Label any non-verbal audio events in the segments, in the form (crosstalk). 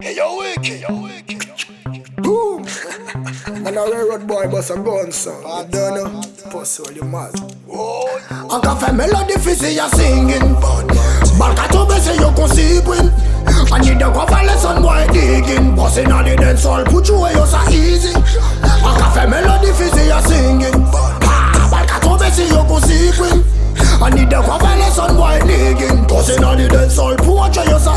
Hey, yo, Wycked, yo, Wycked. Boom! (laughs) Man, a railroad boy bust a gun, so you don't know. Pussy, all you mad. An ka fe melodi fisi ya singing. Bal ka tobe se yo kon sipin An yi de kwa fa lesson boy digging. Bussin' on the dance hall put you away yo sa easy. An ka fe melodi fisi ya singing. Ha, Bal ka tobe se yo kon sipin An yi de kwa fa lesson boy digging. Bussin' on the dance hall put you yo sa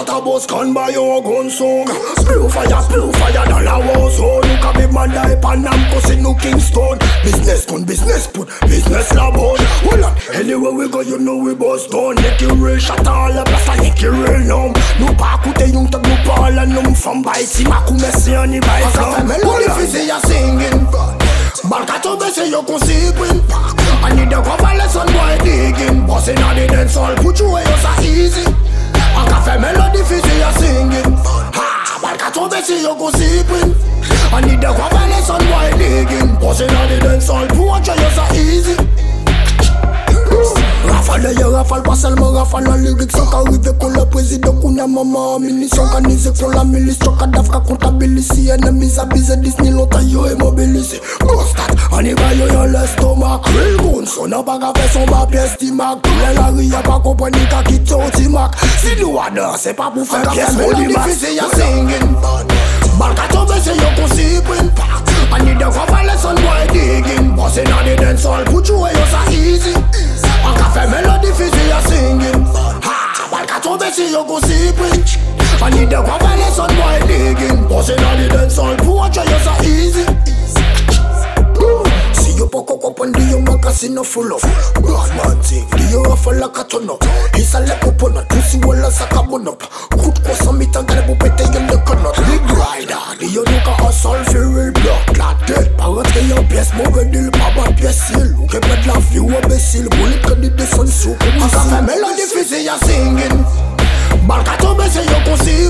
Real shot a boss can buy your gun song. Blue fire, blue fire, dollar war zone. Look a big man die pan am cousin no Kingston. Business gun, business put, business lab on. Hold on, anywhere we go you know we done Make you real shot all the place and make you real numb. Nou pa koute yung tag nou pa all nom From si makou mesi an i bay flom Aka fe melodi fizi ya singing. Bal ka tobe se yo kon sipin An yi de kwa fa lesson boy digging. Bussin' on the dance hall put you away Ha, bal ka tobe se yo kon sipin An yi de kwa fa lesson boy digging? Bussin' on the dance hall put you rafal, basel me rafal Nan lirik son ka rive kon le prezident Kon ya mama aminis Organize kon la milis Chok adaf ka kontabilisi Enemis abize Disney lontan yo emobilisi Konstat, aniva yo yo le stomak Real goon, son nan baga fe son ba piye stimak Bile la riya pa kompani ka ki ton timak Si nou adan, se pa pou fe piye smolimak An ka fe la difise ya singin Bal ka tombe se yo kon si pin pak Ani tobe si yo kon sipin An i de kwa fa lesson boy digging. Bussin' on the dance hall put you yo sa easy. Si yo poko kompon di yo magazine no full of. Bad man thing, di yo rafa la ka turn up Isa le coconut, pussy wala sa ka bun up. Kut ko sa mitan gale pou pete yo le konot Big rider, di yo nou ka hustle fi real block La dead, pa rentre yo piyes, mouve dil pa ban piyes sil Ou ke pet la fi ou imbécile, bullet ka di deson sou An ka fe melodi fizi ya singing Bal ka tombe se yo konsi